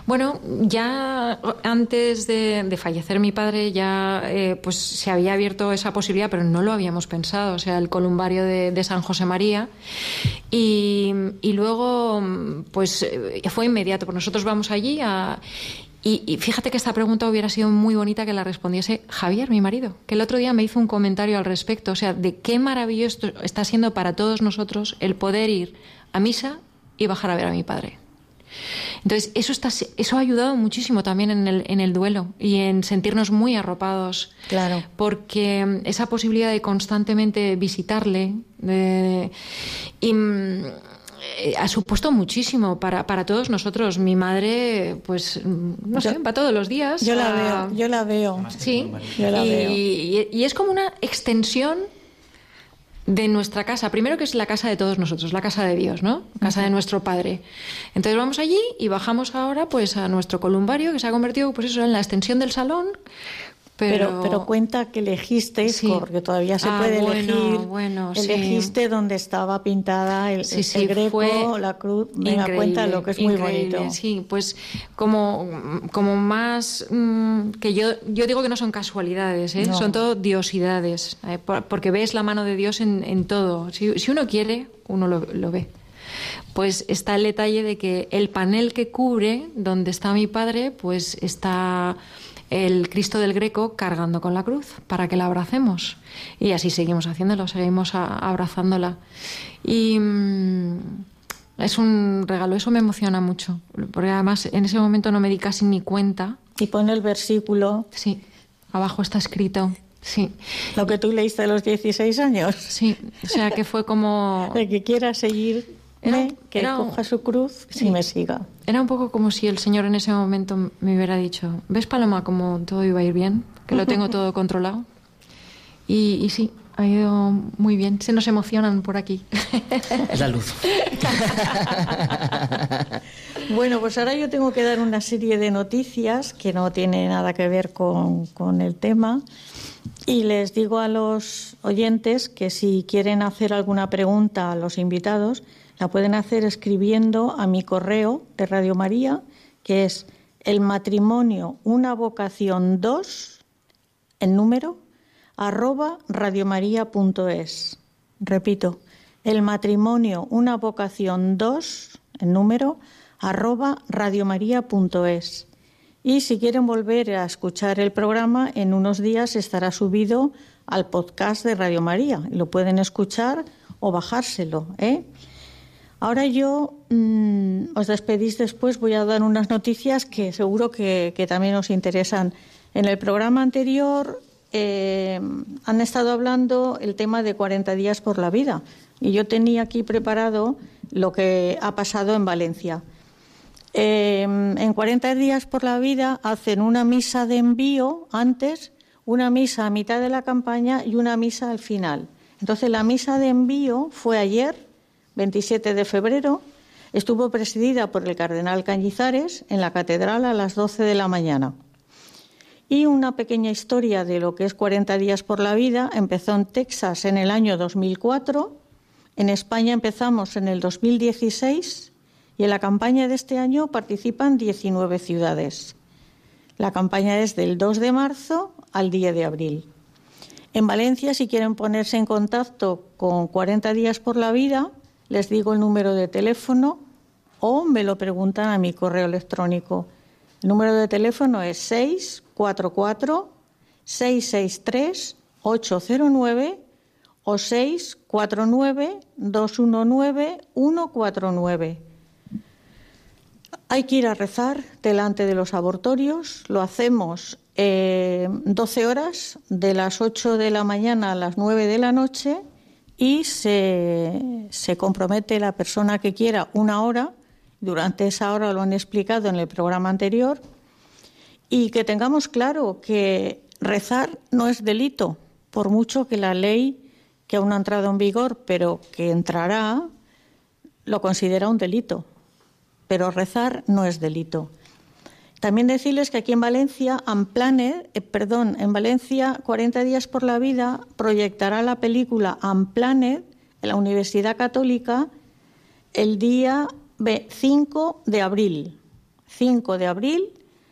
Bueno, ya antes de, de fallecer mi padre ya eh, pues se había abierto esa posibilidad, pero no lo habíamos pensado, o sea, el columbario de, de San José María. Y, y luego, pues eh, fue inmediato, pues nosotros vamos allí a... Y, y fíjate que esta pregunta hubiera sido muy bonita que la respondiese Javier, mi marido, que el otro día me hizo un comentario al respecto, o sea, de qué maravilloso está siendo para todos nosotros el poder ir a misa y bajar a ver a mi padre. Entonces, eso, está, eso ha ayudado muchísimo también en el, en el duelo y en sentirnos muy arropados. Claro. Porque mm, esa posibilidad de constantemente visitarle de- y, mm, eh, ha supuesto muchísimo para, para todos nosotros. Mi madre, pues, mm, no sé, va todos los días. Yo la veo, yo la veo. Sí, Yo la y, veo. y- y es como una extensión de nuestra casa. Primero que es la casa de todos nosotros, la casa de Dios, ¿no? Casa de nuestro Padre. Entonces vamos allí y bajamos ahora pues a nuestro columbario que se ha convertido pues eso en la extensión del salón. Pero, Pero, pero cuenta que elegisteis, Sí. porque todavía se Ah, puede bueno, elegir. bueno, sí. elegiste donde estaba pintada el, Sí, sí, el greco, fue la cruz. Venga, increíble, cuéntalo, que es muy bonito. Sí, pues como, como más mm, que yo, yo digo que no son casualidades, ¿eh? No. son todo diosidades, ¿eh? Por- porque ves la mano de Dios en, en todo. Si, si uno quiere, uno lo, lo ve. Pues está el detalle de que el panel que cubre donde está mi padre, pues está el Cristo del Greco cargando con la cruz para que la abracemos. Y así seguimos haciéndolo, seguimos abrazándola. Y mm, es un regalo, eso me emociona mucho, porque además en ese momento no me di casi ni cuenta. Y pone el versículo, Sí, abajo está escrito. Sí, lo que tú leíste a los 16 años. sí, o sea que fue como... <laughs> El que quiera seguirme, Era- que era un- coja su cruz y me siga. Era un poco como si el Señor en ese momento me hubiera dicho, ¿ves Paloma como todo iba a ir bien? Que lo tengo todo controlado. <laughs> Y, y sí, ha ido muy bien. Se nos emocionan por aquí. <laughs> Es la luz. <laughs> Bueno, pues ahora yo tengo que dar una serie de noticias que no tiene nada que ver con, con el tema. Y les digo a los oyentes que si quieren hacer alguna pregunta a los invitados, la pueden hacer escribiendo a mi correo de Radio María, que es el matrimonio una vocación 2 en número arroba radiomaria.es. Repito, el matrimonio una vocación 2 en número arroba radiomaria.es. Y si quieren volver a escuchar el programa, en unos días estará subido al podcast de Radio María. Lo pueden escuchar o bajárselo. ¿eh? Ahora yo mm, os despedís después, voy a dar unas noticias que seguro que, también os interesan. En el programa anterior eh, han estado hablando el tema de 40 días por la vida y yo tenía aquí preparado lo que ha pasado en Valencia. Eh, en 40 días por la vida hacen una misa de envío antes, una misa a mitad de la campaña y una misa al final. Entonces la misa de envío fue ayer, 27 de febrero, estuvo presidida por el cardenal Cañizares en la catedral a las 12 de la mañana. Y una pequeña historia de lo que es 40 días por la vida empezó en Texas en el año 2004, en España empezamos en el 2016 y en la campaña de este año participan 19 ciudades. La campaña es del 2 de marzo al 10 de abril. En Valencia, si quieren ponerse en contacto con 40 días por la vida, les digo el número de teléfono o me lo preguntan a mi correo electrónico. El número de teléfono es 644 663 809 o 649 219 149. Hay que ir a rezar delante de los abortorios. Lo hacemos eh, 12 horas, de las 8 de la mañana a las 9 de la noche, y se, compromete la persona que quiera una hora. Durante esa hora lo han explicado en el programa anterior. Y que tengamos claro que rezar no es delito, por mucho que la ley, que aún no ha entrado en vigor, pero que entrará, lo considera un delito pero rezar no es delito. También decirles que aquí en Valencia, Amplanet, eh, perdón, en Valencia, 40 días por la vida proyectará la película Amplanet en la Universidad Católica el día 5 de abril. 5 de abril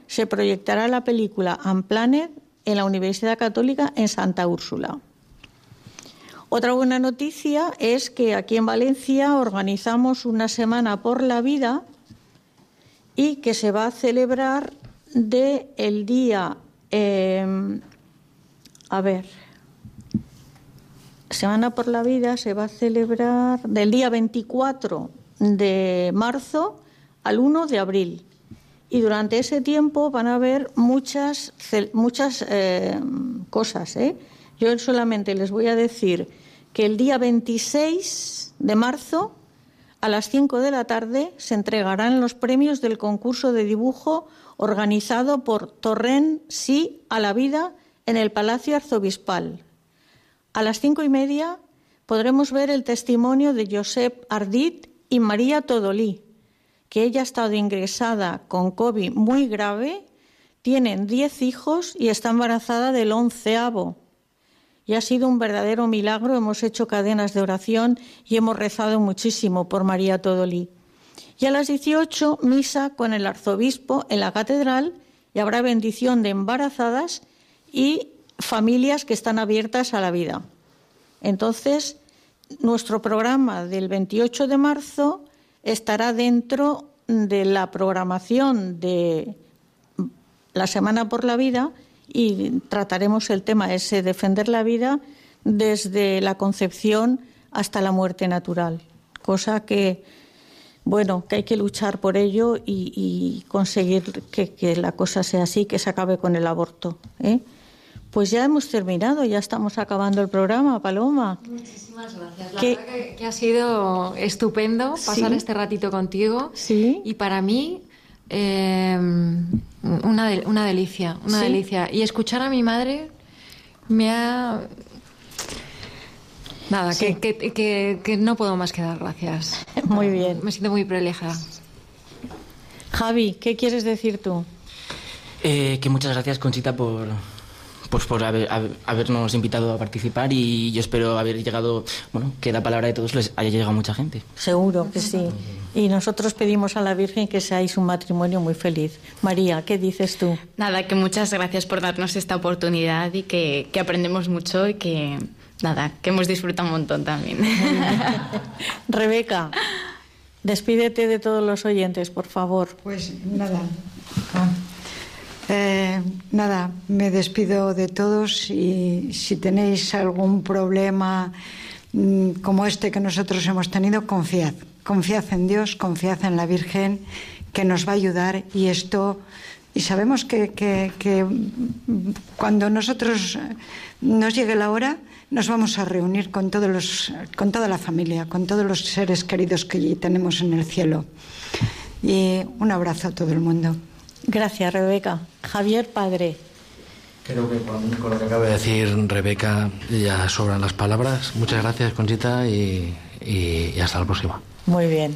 se proyectará la película Amplanet en la Universidad Católica en Santa Úrsula. Otra buena noticia es que aquí en Valencia organizamos una semana por la vida y que se va a celebrar de el día, em, a ver, Semana por la Vida se va a celebrar del día 24 de marzo al 1 de abril. Y durante ese tiempo van a haber muchas, muchas em, cosas. ¿eh? Yo solamente les voy a decir que el día 26 de marzo a las 5 de la tarde se entregarán los premios del concurso de dibujo organizado por Torren Sí a la Vida en el Palacio Arzobispal. A las cinco y media podremos ver el testimonio de Josep Ardit y María Todolí, que ella ha estado ingresada con COVID muy grave, tienen diez hijos y está embarazada del onceavo y ha sido un verdadero milagro. Hemos hecho cadenas de oración y hemos rezado muchísimo por María Todolí. Y a las 18, misa con el arzobispo en la catedral y habrá bendición de embarazadas y familias que están abiertas a la vida. Entonces, nuestro programa del 28 de marzo estará dentro de la programación de la Semana por la Vida y trataremos el tema ese, defender la vida desde la concepción hasta la muerte natural, cosa que, bueno, que hay que luchar por ello y, conseguir que, la cosa sea así, que se acabe con el aborto. ¿eh? Pues ya hemos terminado, ya estamos acabando el programa, Paloma. Muchísimas gracias. La verdad que, ha sido estupendo pasar este ratito contigo. Sí. Y para mí eh, una, una delicia, una delicia. Y escuchar a mi madre me ha... Nada, que, que, no puedo más que dar gracias. <laughs> Muy bien. Me siento muy privilegiada. Javi, ¿qué quieres decir tú? Eh, que muchas gracias, Conchita, por, pues por habernos invitado a participar y yo espero haber llegado, bueno, que la palabra de todos les haya llegado a mucha gente. Seguro que sí. Y nosotros pedimos a la Virgen que seáis un matrimonio muy feliz. María, ¿qué dices tú? Nada, que muchas gracias por darnos esta oportunidad y que, que aprendemos mucho y que, nada, que hemos disfrutado un montón también. <laughs> Rebeca, despídete de todos los oyentes, por favor. Pues nada. Eh, nada, me despido de todos y si tenéis algún problema mm, como este que nosotros hemos tenido, confiad. Confiad en Dios, confiad en la Virgen que nos va a ayudar y esto y sabemos que, cuando nosotros nos llegue la hora nos vamos a reunir con todos los con toda la familia con todos los seres queridos que tenemos en el cielo y un abrazo a todo el mundo Gracias, Rebeca. Javier Padre. Creo que con, lo que acaba de decir Rebeca ya sobran las palabras. Muchas gracias, Conchita, y, y hasta la próxima. Muy bien.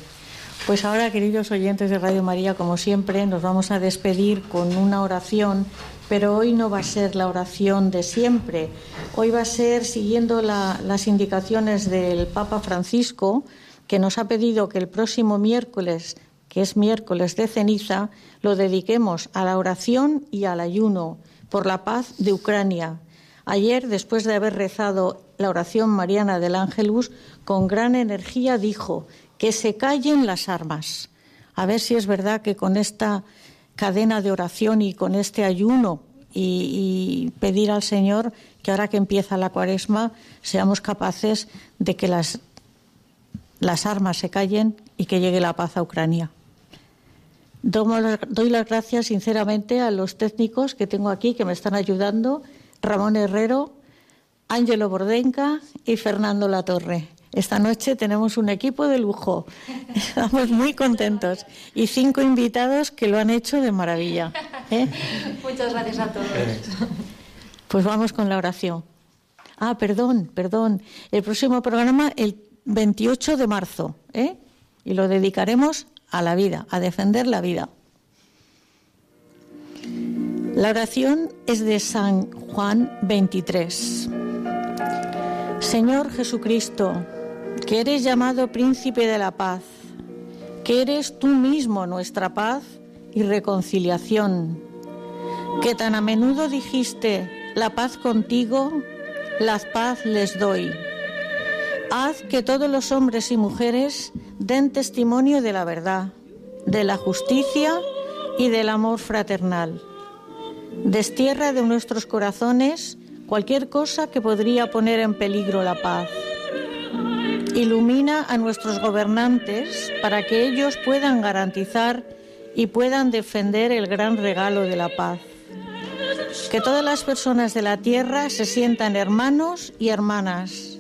Pues ahora, queridos oyentes de Radio María, como siempre, nos vamos a despedir con una oración, pero hoy no va a ser la oración de siempre. Hoy va a ser siguiendo las indicaciones del Papa Francisco, que nos ha pedido que el próximo miércoles que es miércoles de ceniza, lo dediquemos a la oración y al ayuno por la paz de Ucrania. Ayer, después de haber rezado la oración mariana del Ángelus, con gran energía dijo que se callen las armas. a ver si es verdad que con esta cadena de oración y con este ayuno y, pedir al Señor que ahora que empieza la cuaresma seamos capaces de que las armas se callen y que llegue la paz a Ucrania. Doy las gracias sinceramente a los técnicos que tengo aquí que me están ayudando, Ramón Herrero, Ángelo Bordenca y Fernando Latorre. Esta noche tenemos un equipo de lujo. <laughs> Estamos muy contentos. Y cinco invitados que lo han hecho de maravilla. ¿eh? Muchas gracias a todos. Pues vamos con la oración. Ah, perdón, perdón. El próximo programa el 28 de marzo. ¿eh? Y lo dedicaremos a la vida, a defender la vida. La oración es de San Juan 23. Señor Jesucristo, que eres llamado príncipe de la paz, que eres tú mismo nuestra paz y reconciliación, que tan a menudo dijiste, la paz contigo, la paz les doy. Haz que todos los hombres y mujeres den testimonio de la verdad, de la justicia y del amor fraternal. Destierra de nuestros corazones cualquier cosa que podría poner en peligro la paz. Ilumina a nuestros gobernantes para que ellos puedan garantizar y puedan defender el gran regalo de la paz. Que todas las personas de la tierra se sientan hermanos y hermanas.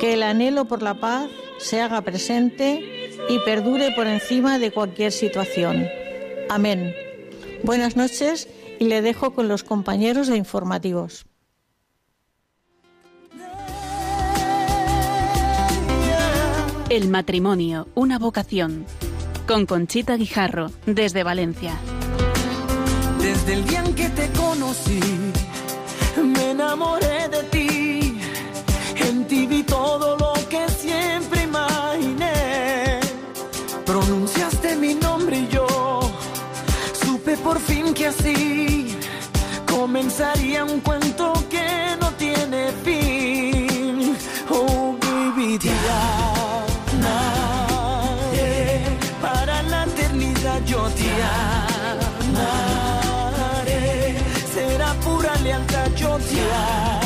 Que el anhelo por la paz se haga presente y perdure por encima de cualquier situación. Amén. Buenas noches y le dejo con los compañeros de informativos. El matrimonio, una vocación. Con Conchita Guijarro, desde Valencia. Desde el día en que te conocí, me enamoré de ti. En ti vi todo lo así comenzaría un cuento que no tiene fin. Oh, baby, te amaré para la eternidad. Yo te amaré, será pura lealtad. Yo te amaré.